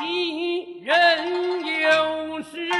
今人有事？